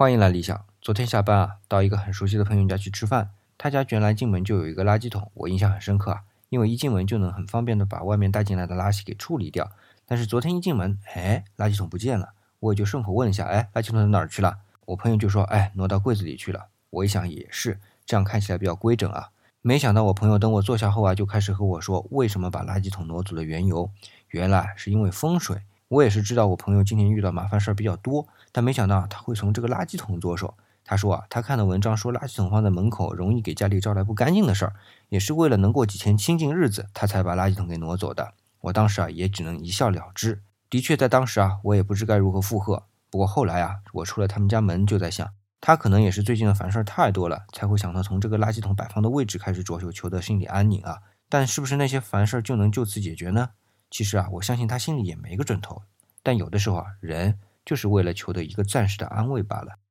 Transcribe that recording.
欢迎来理想。昨天下班啊，到一个很熟悉的朋友家去吃饭，他家原来进门就有一个垃圾桶，我印象很深刻啊，因为一进门就能很方便的把外面带进来的垃圾给处理掉。但是昨天一进门，哎，垃圾桶不见了，我也就顺口问一下，哎，垃圾桶在哪儿去了？我朋友就说，哎，挪到柜子里去了。我一想也是，这样看起来比较规整啊。没想到我朋友等我坐下后啊，就开始和我说为什么把垃圾桶挪走的缘由。原来是因为风水。我也是知道我朋友今年遇到麻烦事儿比较多，但没想到他会从这个垃圾桶着手。他说啊，他看的文章说垃圾桶放在门口容易给家里招来不干净的事儿，也是为了能过几天清净日子，他才把垃圾桶给挪走的。我当时啊也只能一笑了之。的确，在当时啊，我也不知该如何附和。不过后来啊，我出了他们家门就在想。他可能也是最近的烦事儿太多了，才会想到从这个垃圾桶摆放的位置开始着手，求得心里安宁啊。但是不是那些烦事儿就能就此解决呢？其实啊，我相信他心里也没个准头。但有的时候啊，人就是为了求得一个暂时的安慰罢了。